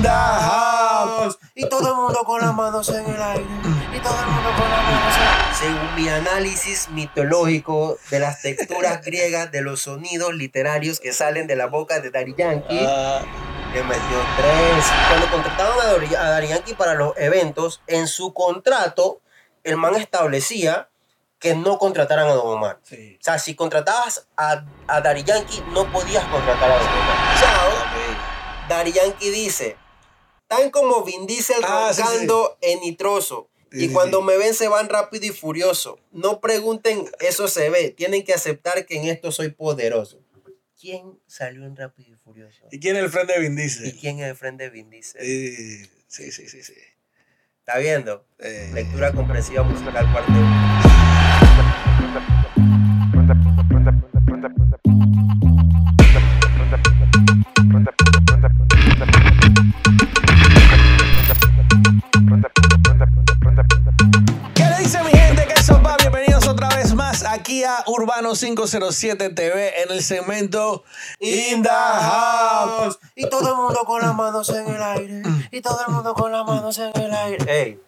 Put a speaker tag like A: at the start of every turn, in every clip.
A: In the house.
B: Y todo el mundo con las manos en el aire. Y todo el mundo con las manos en el aire. Según mi análisis mitológico de las texturas griegas de los sonidos literarios que salen de la boca de Daddy Yankee,
A: Ah,
B: le metió tres. Cuando contrataron a Daddy Yankee para los eventos, en su contrato, el man establecía que no contrataran a Don Omar.
A: sí.
B: O sea, si contratabas a, a Daddy Yankee, no podías contratar a Don Omar. Chao.
A: Ok.
B: Daddy Yankee dice, tan como Vin Diesel
A: Ah, sí,
B: en nitroso. Y
A: sí,
B: cuando me ven se van rápido y furioso. No pregunten, eso se ve. Tienen que aceptar que en esto soy poderoso. ¿Quién salió en Rápido y Furioso?
A: ¿Y quién es el friend de Vin
B: ¿Y
A: Diesel?
B: quién es el frente de Vin Diesel?
A: Sí, sí, sí, sí.
B: ¿Está viendo?
A: Eh,
B: Lectura comprensiva musical parte 1.
A: Aquí a Urbano 507 TV en el segmento In the House.
B: Y todo el mundo con las manos en el aire. Y todo el mundo con las manos en el aire. Ey,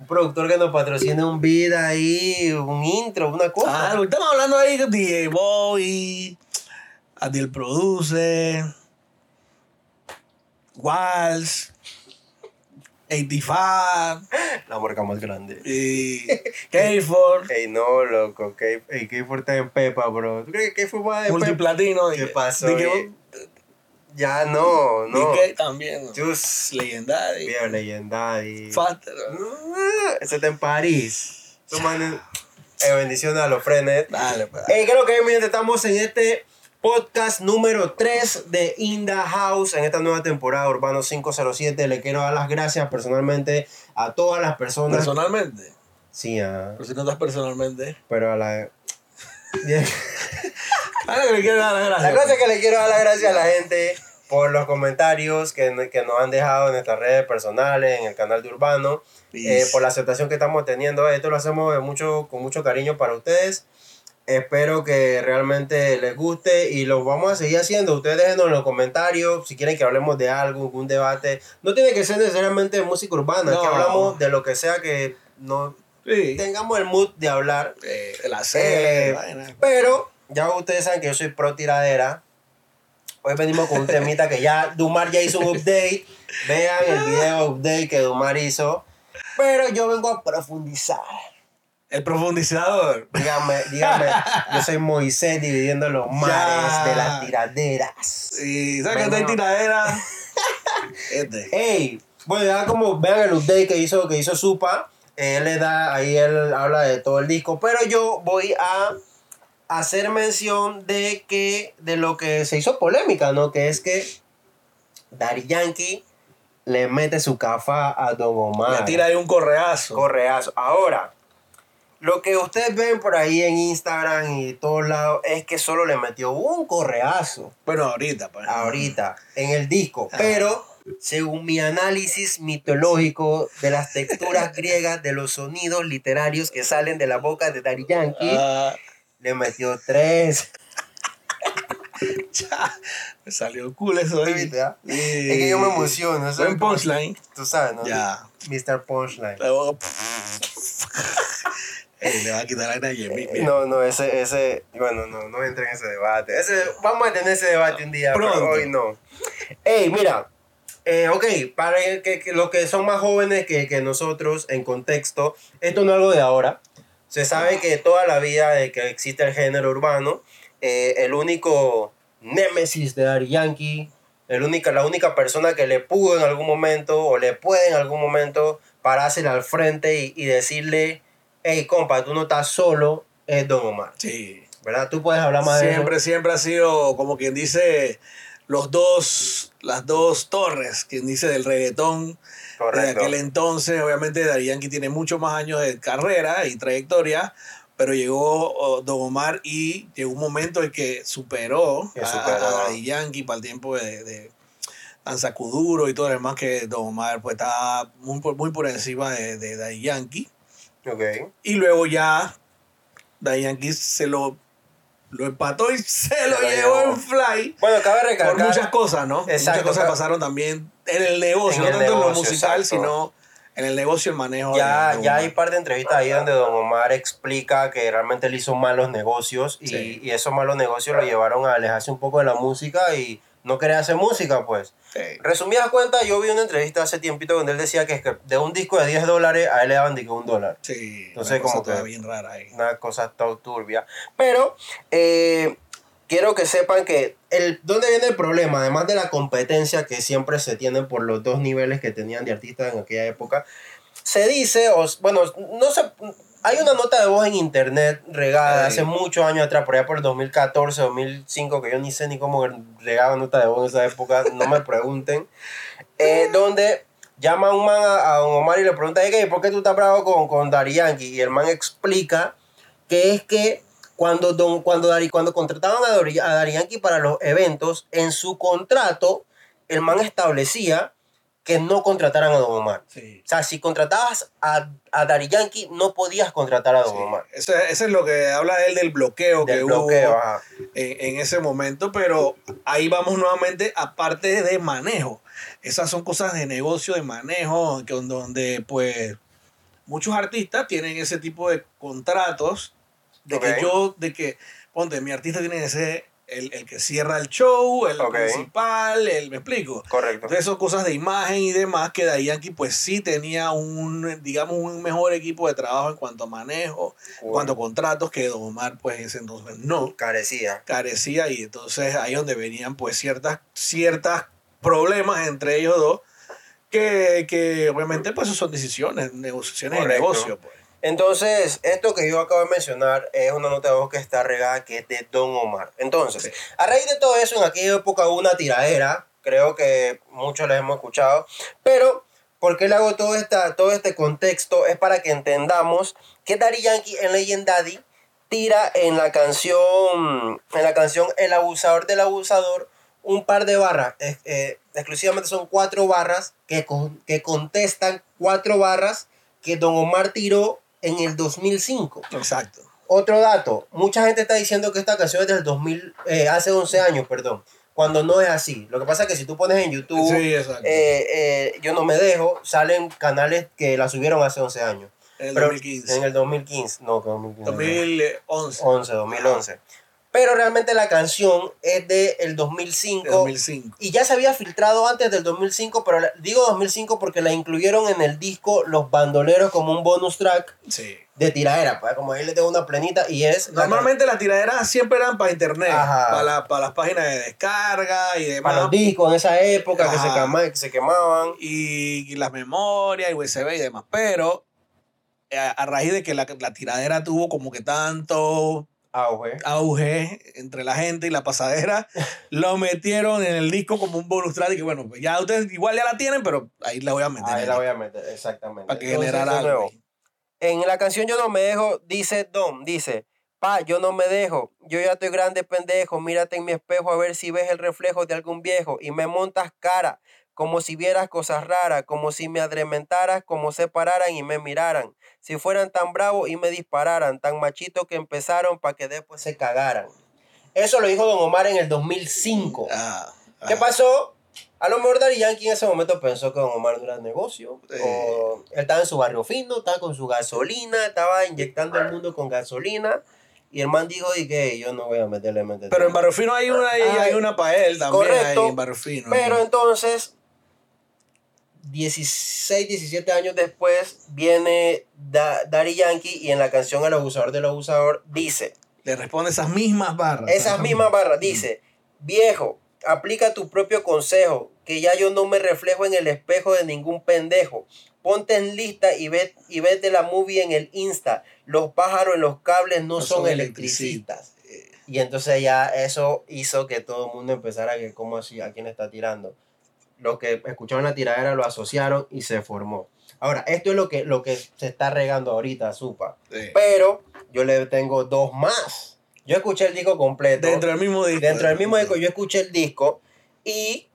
B: un productor que nos patrocine un beat ahí, un intro, una cosa.
A: Ah, lo que estamos hablando ahí con DJ Boy, Adiel Produce, Walls, 85
B: La marca más grande.
A: y K4,
B: Ey, no, loco. K- Ey, K4 está en Pepa, bro. ¿Tú crees que K4 va de Pepa?
A: Multiplatino.
B: ¿Qué pasó?
A: que-
B: eh? Ya no, no.
A: DK también.
B: Just
A: Legendario.
B: Viejo legendario.
A: Faster.
B: Ese está en París. Tú manes- Eh, bendiciones a los frenes.
A: Dale, pues.
B: Creo que mi gente, estamos en este podcast número 3 de In the House en esta nueva temporada Urbano 507. Le quiero dar las gracias personalmente a todas las personas.
A: Personalmente.
B: Sí, ah,
A: Pero si no estás personalmente.
B: pero a la.
A: Dale, que le quiero dar las
B: La
A: gracias.
B: cosa es que le quiero dar las gracias a la gente por los comentarios que, que nos han dejado en nuestras redes personales, en el canal de Urbano, eh, por la aceptación que estamos teniendo. Esto lo hacemos de mucho, con mucho cariño para ustedes. Espero que realmente les guste y lo vamos a seguir haciendo. Ustedes déjenos en los comentarios si quieren que hablemos de algo, algún debate. No tiene que ser necesariamente de música urbana,
A: No.
B: que hablamos de lo que sea que no
A: Sí.
B: tengamos el mood de hablar.
A: Eh, la serie,
B: Eh, pero ya ustedes saben que yo soy pro tiradera. Hoy venimos con un temita que ya Dumar ya hizo un update. Vean el video update que Dumar hizo. Pero yo vengo a profundizar.
A: El profundizador.
B: Dígame, dígame, yo soy Moisés dividiendo los mares de las tiraderas.
A: Y ¿sabes que está en
B: Venimos-
A: tiradera? Este.
B: Ey, bueno, ya como vean el update que hizo, que hizo Supa, él le da, ahí él habla de todo el disco, pero yo voy a hacer mención de que, de lo que se hizo polémica, ¿no? Que es que Daddy Yankee le mete su cafa a Don Omar.
A: Le tira ahí un correazo.
B: Correazo. Ahora, lo que ustedes ven por ahí en Instagram y todos lados es que solo le metió un correazo
A: bueno, ahorita, pues.
B: ahorita en el disco,
A: Ah.
B: pero según mi análisis mitológico de las texturas griegas de los sonidos literarios que salen de la boca de Daddy Yankee,
A: Ah,
B: le metió tres.
A: me salió cool eso ahí.
B: ¿Viste, ah?
A: Sí.
B: Es que yo me emociono, ¿sabes?
A: Buen punchline.
B: Tú sabes, ¿no?
A: Ya.
B: Mr. Punchline.
A: Le va a quitar la energía.
B: No, no, ese, ese, bueno, no, no entre en ese debate. Ese, vamos a tener ese debate un día, pero
A: Pronto.
B: hoy no. Ey, mira, eh, ok, para que, que los que son más jóvenes que, que nosotros, en contexto, esto no es algo de ahora. Se sabe que toda la vida de que existe el género urbano, eh, el único némesis de Daddy Yankee, el única, la única persona que le pudo en algún momento o le puede en algún momento pararse al frente y, y decirle, hey compa, tú no estás solo, es Don Omar.
A: Sí.
B: ¿Verdad? Tú puedes hablar más de
A: Siempre, siempre ha sido como quien dice los dos, las dos torres, quien dice del reggaetón
B: eso.
A: de
B: Correcto.
A: aquel entonces. Obviamente Daddy Yankee tiene muchos más años de carrera y trayectoria, pero llegó oh, Don Omar y llegó un momento en que superó,
B: Que
A: a-
B: superó.
A: a, Daddy Yankee para el tiempo de, de Danza Kuduro y todo lo demás que Don Omar pues estaba muy, por- muy por encima de, de Daddy Yankee.
B: Ok.
A: Y luego ya Yankee se lo lo empató y se lo,
B: lo
A: llevó en fly.
B: Bueno, cabe
A: Por
B: recalcar.
A: muchas cosas, ¿no?
B: Exacto,
A: muchas cosas pasaron también en el negocio,
B: En
A: no
B: el
A: tanto en lo musical,
B: exacto.
A: sino en el negocio, el manejo.
B: Ya, ya hay
A: Omar.
B: par de entrevistas ahí donde Don Omar explica que realmente él hizo malos negocios y,
A: Sí.
B: y esos malos negocios lo llevaron a alejarse un poco de la música y no quería hacer música, pues. Resumidas cuentas, yo vi una entrevista hace tiempito donde él decía que, es que de un disco de 10 dólares a él le daban de que un dólar.
A: Sí,
B: Entonces,
A: una cosa
B: como que-
A: bien rara ahí.
B: Una cosa todo turbia. Pero eh, quiero que sepan que el, ¿dónde viene el problema? Además de la competencia que siempre se tiene por los dos niveles que tenían de artistas en aquella época, se dice, o, bueno, no sé, hay una nota de voz en internet regada hace muchos años atrás, por allá por el 2014, 2005, que yo ni sé ni cómo regaba nota de voz en esa época, no me pregunten, eh, donde llama un man a, a Don Omar y le pregunta, "Ey, ¿por qué tú estás bravo con, con Yankee? Y el man explica que es que cuando, don, cuando, Daddy- cuando contrataban a Daddy, a para los eventos, en su contrato, el man establecía que no contrataran a Don Omar.
A: Sí.
B: O sea, si contratabas a, a Daddy Yankee, no podías contratar a Don
A: Sí.
B: Omar.
A: Eso, eso es lo que habla él del bloqueo
B: Del
A: que
B: bloqueo,
A: hubo
B: ajá.
A: en, en ese momento, pero ahí vamos nuevamente a parte de manejo. Esas son cosas de negocio, de manejo, que, donde pues muchos artistas tienen ese tipo de contratos de que yo, de que, ponte, mi artista tiene que ser el, el que cierra el show, el principal, el, me explico.
B: Correcto.
A: Entonces son cosas de imagen y demás que Daddy Yankee pues sí tenía un, digamos, un mejor equipo de trabajo en cuanto a manejo, en cuanto a contratos que Don Omar pues ese entonces no
B: Carecía.
A: carecía y entonces ahí donde venían pues ciertas, ciertas problemas entre ellos dos que, que obviamente pues eso son decisiones, negociaciones de negocio pues.
B: Entonces, esto que yo acabo de mencionar es una nota de voz que está regada que es de Don Omar. Entonces,
A: Sí.
B: a raíz de todo eso, en aquella época hubo una tiradera, creo que muchos les hemos escuchado, pero ¿por qué le hago todo, esta, todo este contexto? Es para que entendamos que Daddy Yankee en Legend Daddy tira en la canción, en la canción El abusador del abusador, un par de barras, eh, exclusivamente son cuatro barras que, con- que contestan cuatro barras que Don Omar tiró en el 2005.
A: Exacto.
B: Otro dato, mucha gente está diciendo que esta canción es del 2000, eh, hace 11 años, perdón, cuando no es así. Lo que pasa es que si tú pones en YouTube,
A: Sí,
B: eh, eh, yo no me dejo, salen canales que la subieron hace 11 años.
A: en el
B: Pero
A: 2015.
B: En el 2015, no, que 2015.
A: 2011.
B: 11, 2011. Pero realmente la canción es del
A: de
B: 2005.
A: 2005.
B: Y ya se había filtrado antes del 2005, pero digo 2005 porque la incluyeron en el disco Los Bandoleros como un bonus track
A: Sí.
B: de tiradera, pues, como ahí le tengo una plenita y es... la
A: Normalmente las tiraderas siempre eran para internet,
B: Ajá.
A: para, la- para las páginas de descarga y demás.
B: para los discos en esa época que se, que quemaban.
A: y, y las memorias y USB y demás. Pero eh, a, a raíz de que la, la tiradera tuvo como que tanto
B: Auge.
A: auge entre la gente y la pasadera, lo metieron en el disco como un bonus track y que bueno, ya ustedes igual ya la tienen, pero ahí la voy a meter.
B: Ahí la voy a meter, exactamente.
A: para que generara algo.
B: En la canción Yo no me dejo, dice Dom, dice, pa, yo no me dejo, yo ya estoy grande pendejo, mírate en mi espejo a ver si ves el reflejo de algún viejo y me montas cara, como si vieras cosas raras, como si me adrementaras, como se pararan y me miraran, si fueran tan bravos y me dispararan, tan machitos que empezaron para que después se cagaran. Eso lo dijo Don Omar en el 2005.
A: Ah,
B: ¿Qué
A: ah.
B: pasó? A lo mejor Daddy Yankee en ese momento pensó que Don Omar no era negocio.
A: Sí.
B: O él estaba en su barrio fino, estaba con su gasolina, estaba inyectando al mundo con gasolina. Y el man dijo, y que yo no voy a meterle mente.
A: Pero en Barrio Fino hay una, hay,
B: Ah,
A: hay una para él también.
B: correcto,
A: ahí en Barrio Fino.
B: Pero entonces, 16, 17 años después, viene Da- Daddy Yankee y en la canción El abusador del abusador dice,
A: Le responde esas mismas barras.
B: Esas mismas barras. Dice, viejo, aplica tu propio consejo, que ya yo no me reflejo en el espejo de ningún pendejo. Ponte en lista y ve, y vete la movie en el Insta. Los pájaros en los cables no,
A: No
B: son,
A: son
B: electricistas. Y entonces ya eso hizo que todo el mundo empezara a que, ¿cómo así? ¿A quién está tirando? Los que escucharon la tiradera lo asociaron y se formó. Ahora, esto es lo que, lo que se está regando ahorita, Supa.
A: Sí.
B: Pero yo le tengo dos más. Yo escuché el disco completo.
A: Dentro del mismo disco.
B: Dentro del mismo disco, yo escuché el disco y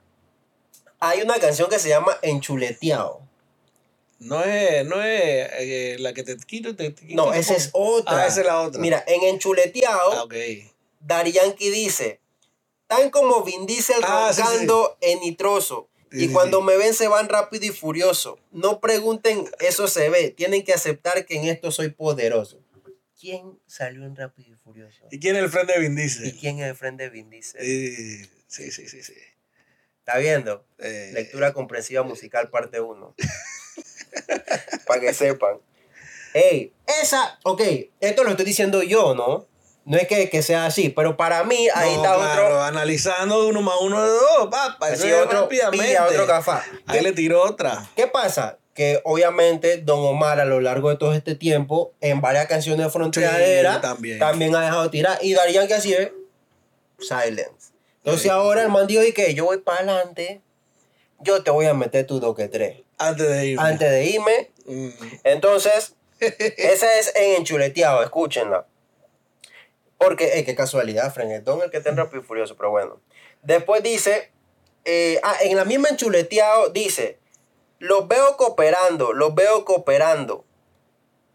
B: hay una canción que se llama Enchuleteado.
A: No es, no es eh, la que te quito, te, te quito,
B: No, esa es
A: pongo.
B: otra.
A: Ah, esa es la otra.
B: Mira, en Enchuleteado,
A: Ah, ok.
B: Dari Yankee dice, tan como Vin Diesel
A: Ah, sí, sí.
B: roncando en nitroso. Y
A: sí,
B: cuando me ven se van rápido y furioso. No pregunten, eso se ve. Tienen que aceptar que en esto soy poderoso. ¿Quién salió en Rápido y Furioso?
A: ¿Y quién es el frente de Vin
B: ¿Y
A: Diesel?
B: quién es el frente de Vin Diesel?
A: Eh, Sí, sí, sí, sí.
B: ¿Está viendo?
A: Eh,
B: Lectura comprensiva musical parte 1. Para que sepan. Ey, esa, ok, esto lo estoy diciendo yo, ¿no? No es que, que sea así, pero para mí ahí
A: no,
B: está
A: claro,
B: otro.
A: analizando uno más uno de dos, papá. Eso
B: Así
A: es
B: otro, pilla otro cafá.
A: Ahí le tiró otra.
B: ¿Qué pasa? Que obviamente Don Omar a lo largo de todo este tiempo, en varias canciones fronteras,
A: Sí, también.
B: también ha dejado tirar. Y Darían que así es, silence. Entonces
A: Sí.
B: ahora el man dijo, y que yo voy para adelante, yo te voy a meter tu doque 3.
A: Antes de irme.
B: Antes de irme,
A: Mm.
B: entonces, esa es en enchuleteado, escúchenla. Porque, eh, qué casualidad, Frenetón, el que está en Rápido y Furioso, pero bueno. Después dice, eh, ah, en la misma enchuleteado dice, los veo cooperando, los veo cooperando.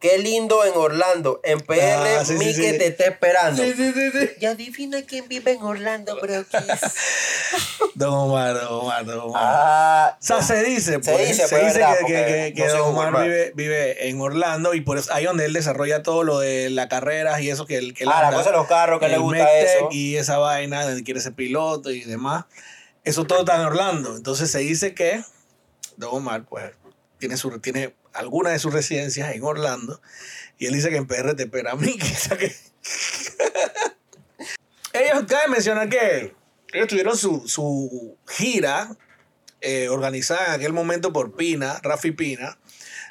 B: Qué lindo en Orlando, en PR,
A: Ah, sí, sí,
B: Mike
A: sí.
B: te está esperando.
A: Sí, sí, sí, sí.
B: Y adivina quién vive en Orlando, bro.
A: Don Omar, Don Omar, Don Omar.
B: ah,
A: O sea, se dice,
B: Se
A: pues,
B: dice,
A: se
B: pues,
A: dice
B: verdad,
A: que, que,
B: porque
A: que, que
B: no sé
A: Don Omar vive, vive en Orlando y por eso ahí donde él desarrolla todo lo de las carreras y eso que él que él
B: ah, la cosa de los carros, que le gusta eso.
A: y esa vaina, donde quiere ser piloto y demás. Eso todo está en Orlando. Entonces se dice que Don Omar, pues, tiene, su, tiene alguna de sus residencias en Orlando y él dice que en PR te espera a mí. Que, ellos cabe mencionar que ellos tuvieron su, su gira eh, organizada en aquel momento por Pina, Rafi Pina.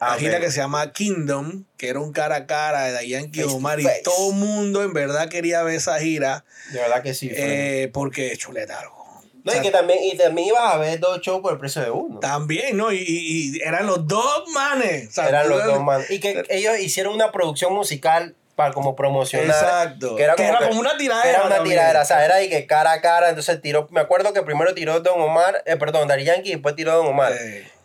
A: La
B: Ah,
A: gira que se llama Kingdom, que era un cara a cara de Dayan Omar y todo el mundo en verdad quería ver esa gira
B: De verdad que sí.
A: Eh, porque es chuleta algo.
B: No,
A: O sea,
B: y que también, y también ibas a ver dos shows por el precio de uno.
A: También, ¿no? Y, y- y eran los dos manes. o sea,
B: Eran los dos man. Y que ellos hicieron una producción musical para como promocionar.
A: Exacto.
B: Que era como, que-
A: una tiradera.
B: Era una
A: también.
B: tiradera, o sea, era de que cara a cara, entonces tiró, me acuerdo que primero tiró Don Omar, eh, perdón, Dari Yankee y después tiró Don Omar.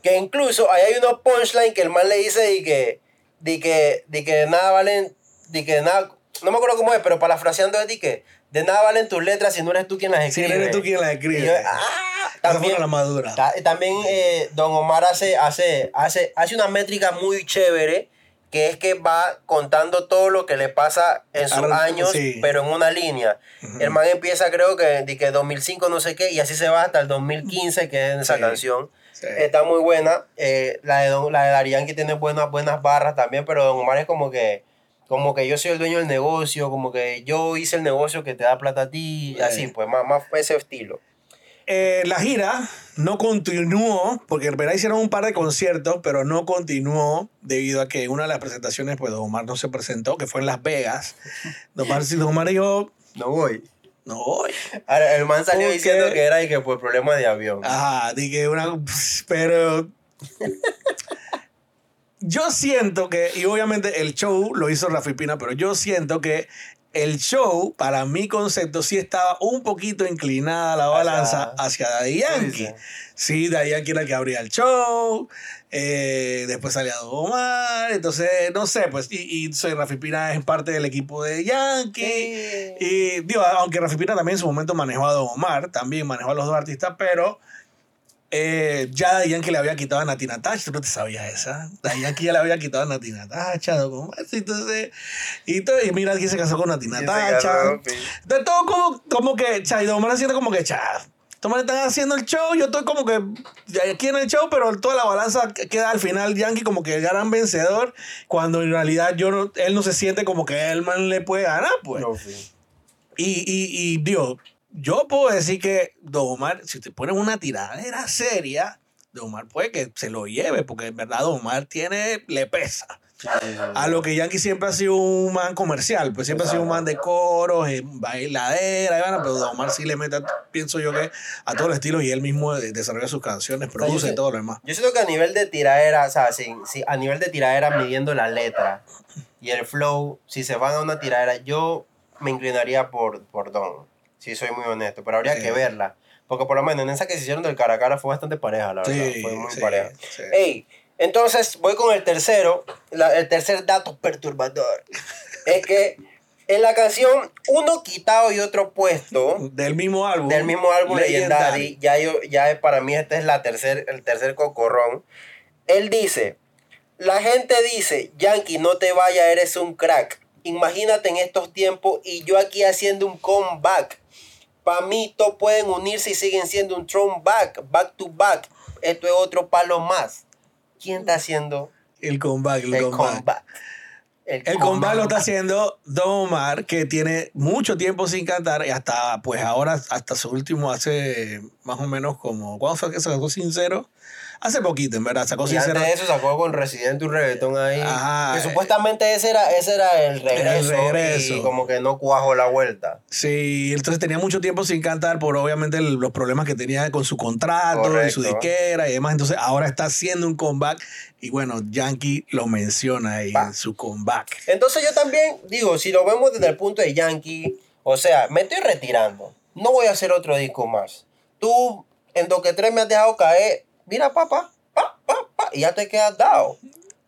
B: Que incluso ahí hay unos punchline que el man le dice y que, de que, de que nada valen, de que nada, no me acuerdo cómo es, pero parafraseando es de que de nada valen tus letras si no eres tú quien las
A: si
B: escribe.
A: eres tú quien la
B: Y
A: escribe.
B: yo, ah, también,
A: la madura.
B: Ta- También eh, Don Omar hace, hace, hace, hace una métrica muy chévere, que es que va contando todo lo que le pasa en sus
A: Ahora,
B: años,
A: sí.
B: pero en una línea. El man empieza creo que de que 2005 no sé qué, y así se va hasta el 2015, que es en esa
A: Sí.
B: canción.
A: Sí.
B: Está muy buena. Eh, la de Don, la de Yankee tiene buenas, buenas barras también, pero Don Omar es como que como que yo soy el dueño del negocio, como que yo hice el negocio que te da plata a ti,
A: Sí.
B: así, pues más, más ese estilo.
A: Eh, la gira no continuó, porque en verdad hicieron un par de conciertos, pero no continuó debido a que una de las presentaciones, pues Don Omar no se presentó, que fue en Las Vegas. Don Omar, Don Omar dijo,
B: No voy.
A: no voy.
B: Ahora, el man salió
A: ¿Por
B: diciendo que era y que por problemas de avión.
A: Ajá, dije una. Pero. Yo siento que, y obviamente el show lo hizo Rafi Pina, pero yo siento que el show, para mi concepto, sí estaba un poquito inclinada la balanza hacia Daddy Yankee.
B: Sí,
A: Daddy Yankee era el que abría el show, eh, después salía Omar, entonces, no sé, pues, y, y soy Rafi Pina es parte del equipo de Yankee. Y digo, aunque Rafi Pina también en su momento manejó a Don Omar, también manejó a los dos artistas, pero eh, ya Daddy Yankee le había quitado a Nati Natasha, tú no te sabías esa. Daddy Yankee ya le había quitado a Nati Natasha, Don Omar, sí, entonces, y, todo, y mira quién se casó con Nati
B: Y se
A: Natasha.
B: casó, pi.
A: De todo como, como que, cha, y Don Omar haciendo como que, cha, manes están haciendo el show, yo estoy como que aquí en el show, pero toda la balanza queda al final Yankee como que el gran vencedor, cuando en realidad yo no- él no se siente como que el man le puede ganar, pues.
B: No, sí.
A: Y, y, y digo, yo puedo decir que Don Omar, si te pones una tiradera seria, Don Omar puede que se lo lleve, porque en verdad Don Omar tiene, le pesa. A lo que Yankee siempre ha sido un man comercial, pues siempre ha sido un man de coros, eh, bailadera, pero Don Omar sí le mete, pienso yo que a todos los estilos y él mismo de- desarrolla sus canciones, produce todo lo demás.
B: Yo siento que a nivel de tiradera, o sea, si, si a nivel de tiradera midiendo la letra y el flow, si se van a una tiradera, yo me inclinaría por, por Don, si soy muy honesto, pero habría
A: Sí.
B: que verla. Porque por lo menos en esa que se hicieron del cara a cara fue bastante pareja, la verdad.
A: Sí,
B: fue muy
A: sí,
B: pareja. Ey, entonces voy con el tercero. La- el tercer dato perturbador es que En la canción Uno quitado y otro puesto,
A: Del mismo álbum.
B: del mismo álbum
A: Legendary.
B: Legendary, ya, yo, ya para mí este es la tercer, el tercer cocorrón. Él dice, la gente dice, Yankee, no te vayas, eres un crack. Imagínate en estos tiempos y yo aquí haciendo un comeback. Pa' mí todos pueden unirse y siguen siendo un throwback, back to back. Esto es otro palo más. ¿Quién está haciendo
A: El comeback, el,
B: el
A: comeback.
B: comeback?
A: El comeback lo está haciendo Don Omar, que tiene mucho tiempo sin cantar y hasta, pues ahora, hasta su último, hace más o menos como, ¿cuándo fue que sacó Sincero? Hace poquito, en verdad, sacó
B: Y antes
A: Sincero.
B: de eso sacó con Residente un reggaetón ahí.
A: Ajá,
B: que
A: eh.
B: supuestamente ese era, ese era el regreso,
A: regreso.
B: Y como que no cuajo la vuelta.
A: Sí, entonces tenía mucho tiempo sin cantar por obviamente el- los problemas que tenía con su contrato y su disquera y demás. Entonces ahora está haciendo un comeback y bueno, Yankee lo menciona ahí en su comeback.
B: Entonces yo también digo, si lo vemos desde el punto de Yankee, o sea, me estoy retirando. No voy a hacer otro disco más. Tú en Toque 3 me has dejado caer. Mira, papá, pa, pa, pa, y ya te quedas dado.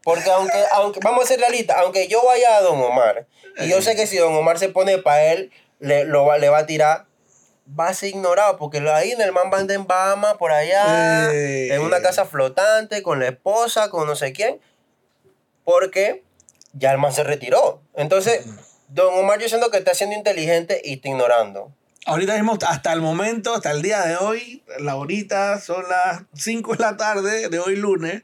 B: Porque aunque, aunque, vamos a ser realistas, aunque yo vaya a Don Omar, y yo sé que si Don Omar se pone para él, le, lo va, le va a tirar, va a ser ignorado, porque lo- ahí en el man banda en Bahamas, por allá, en una casa flotante, con la esposa, con no sé quién, porque ya el man se retiró. Entonces, Don Omar yo siento que está siendo inteligente y está ignorando.
A: Ahorita mismo, hasta el momento, hasta el día de hoy, la horita son las 5 de la tarde de hoy lunes.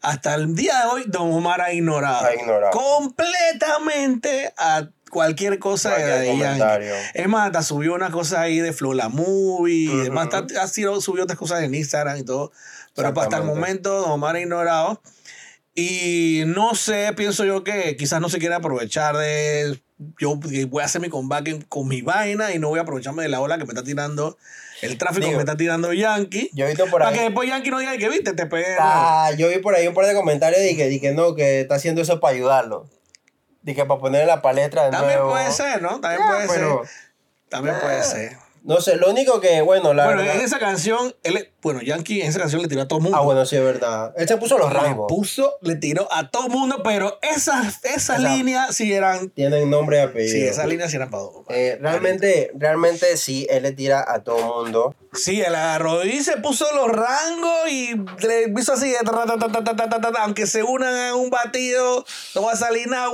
A: Hasta el día de hoy, Don Omar ha ignorado,
B: Ha ignorado.
A: completamente a cualquier cosa de
B: comentario.
A: Es más, hasta subió una cosa ahí de Flow la Movie, y demás, está- ha subió otras cosas en Instagram y todo. Pero hasta el momento, Don Omar ha ignorado. Y no sé, pienso yo que quizás no se quiere aprovechar de. Yo voy a hacer mi comeback con mi vaina y no voy a aprovecharme de la ola que me está tirando, el tráfico
B: Digo,
A: que me está tirando Yankee.
B: Yo he visto por
A: Para
B: ahí.
A: que después Yankee no diga que viste, te pegué.
B: Ah, yo vi por ahí un par de comentarios de que, de que no, que está haciendo eso para ayudarlo. De que para poner en la palestra de
A: También
B: nuevo.
A: puede ser, ¿no? También puede
B: pero-
A: ser. También puede ser.
B: No sé, lo único que, bueno, la
A: Bueno, en esa canción, él, bueno, Yankee en esa canción le tiró a todo ah, mundo.
B: Ah, bueno, sí, es verdad. Él se puso los rangos.
A: Puso, le tiró a todo mundo, pero esas, esas líneas sí eran...
B: Tienen nombre y apellido.
A: Sí, esas líneas sí eran para todo.
B: Eh, realmente, realmente sí, él le tira a todo mundo.
A: Sí, él agarró y se puso los rangos y le hizo así, aunque se unan en un batido, no va a salir nada.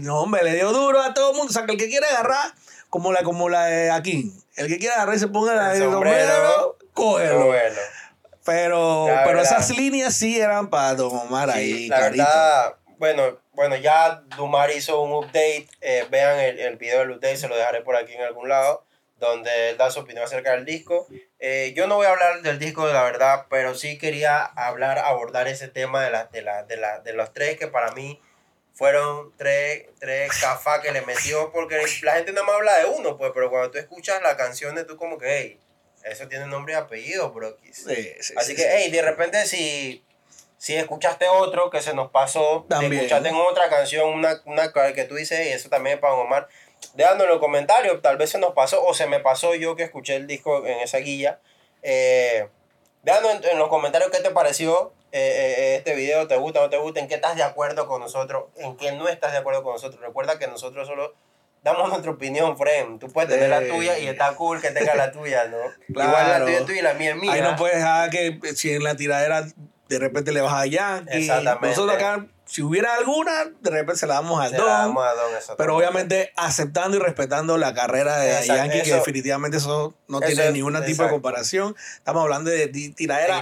A: No, hombre, le dio duro a todo mundo. O sea, que el que quiere agarrar como la, como la de aquí, el que quiere agarrar y se ponga la
B: El
A: de
B: sombrero,
A: sombrero, cógelo.
B: Bueno,
A: Pero,
B: La
A: pero
B: verdad.
A: esas líneas sí eran para Don Omar
B: sí,
A: ahí,
B: la verdad, bueno, bueno, ya Dumar hizo un update. eh, vean el, el video del update, se lo dejaré por aquí en algún lado, donde él da su opinión acerca del disco. Eh, yo no voy a hablar del disco la verdad, pero sí quería hablar, abordar ese tema de, la, de, la, de, la, de los tres que para mí fueron tres, tres cafás que le metió, porque la gente nada más habla de uno, pues, pero cuando tú escuchas las canciones, tú como que, hey, eso tiene nombre y apellido, brokis.
A: Sí, sí,
B: Así
A: sí,
B: que, hey, de repente si, si escuchaste otro que se nos pasó,
A: También.
B: escuchaste en otra canción una, una que tú dices, y eso también es para Omar, déjanos en los comentarios, tal vez se nos pasó o se me pasó yo que escuché el disco en esa guía. Eh, déjanos en, en los comentarios qué te pareció eh, eh, este video, te gusta o no te gusta, en qué estás de acuerdo con nosotros, en qué no estás de acuerdo con nosotros. Recuerda que nosotros solo damos nuestra opinión, friend. Tú puedes tener la tuya y está cool que tenga la tuya, ¿no?
A: Claro.
B: Igual la tuya es tuya y la mía es mía.
A: Ahí no puedes dejar que si en la tiradera de repente le vas a Yankee.
B: Exactamente.
A: Nosotros acá, si hubiera alguna, de repente se la damos al
B: Se
A: Don.
B: la damos a Don, exactamente.
A: Pero obviamente aceptando y respetando la carrera de
B: Exacto,
A: Yankee, que definitivamente eso no
B: eso
A: tiene
B: es-
A: ningún tipo de comparación. Estamos hablando de ti- tiradera,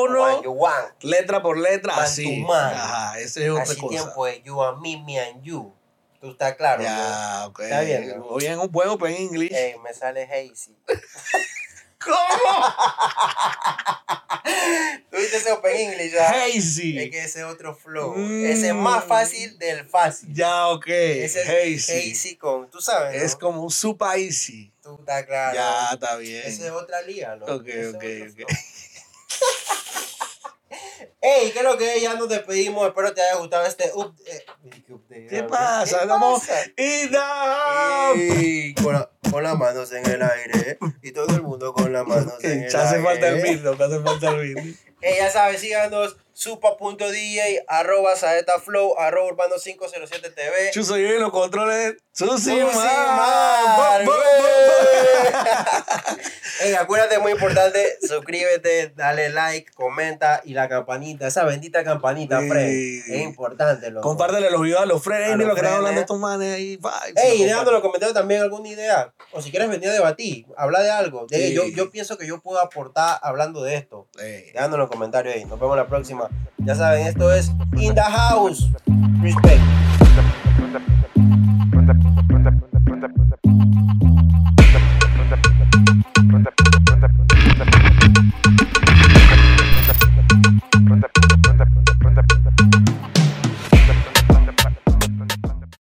A: uno a uno, letra por letra, así. Ajá, esa es otra
B: Así
A: cosa.
B: tiempo es you and me, me and you. Tú estás claro.
A: Ya, ok.
B: Está bien.
A: Oye, en un juego, pero en inglés.
B: Ey, me sale hazy.
A: ¿Cómo?
B: ¿Tú viste ese Open English ya? Es
A: Hazy.
B: que ese otro flow.
A: Mm.
B: Ese es más fácil del fácil.
A: Ya, ok.
B: Ese es
A: Hazy.
B: hazy con, tú sabes, ¿no?
A: Es como un super easy.
B: Tú estás claro.
A: Ya, está bien.
B: Esa es otra liga, ¿no?
A: Ok,
B: Ese es
A: ok, ok.
B: Ey, ¿qué es lo que es? Ya nos despedimos. Espero te haya gustado este update.
A: ¿Qué pasa? Estamos in the house.
B: Ey, con, la- con las manos en el aire. Y todo el mundo con las manos en el
A: hace
B: aire.
A: falta el. Te hace falta el.
B: Eh, ya sabes, síganos supa.dj, arroba saetaflow, arroba urbano507tv.
A: Yo soy en los controles. Susi
B: Ey, acuérdate, muy importante, suscríbete, dale like, comenta y la campanita, esa bendita campanita,
A: Sí.
B: Fred. Es importante, loco.
A: Compártele los videos a los friends,
B: A los
A: lo que están hablando
B: eh.
A: estos manes ahí.
B: Ey, dejando en los comentarios también alguna idea. O si quieres venir a debatir, hablar de algo. De-
A: Sí.
B: yo, yo pienso que yo puedo aportar hablando de esto.
A: Ey.
B: Dejando en los comentarios ahí. Nos vemos la próxima. Ya saben, esto es In the House.
C: Respect.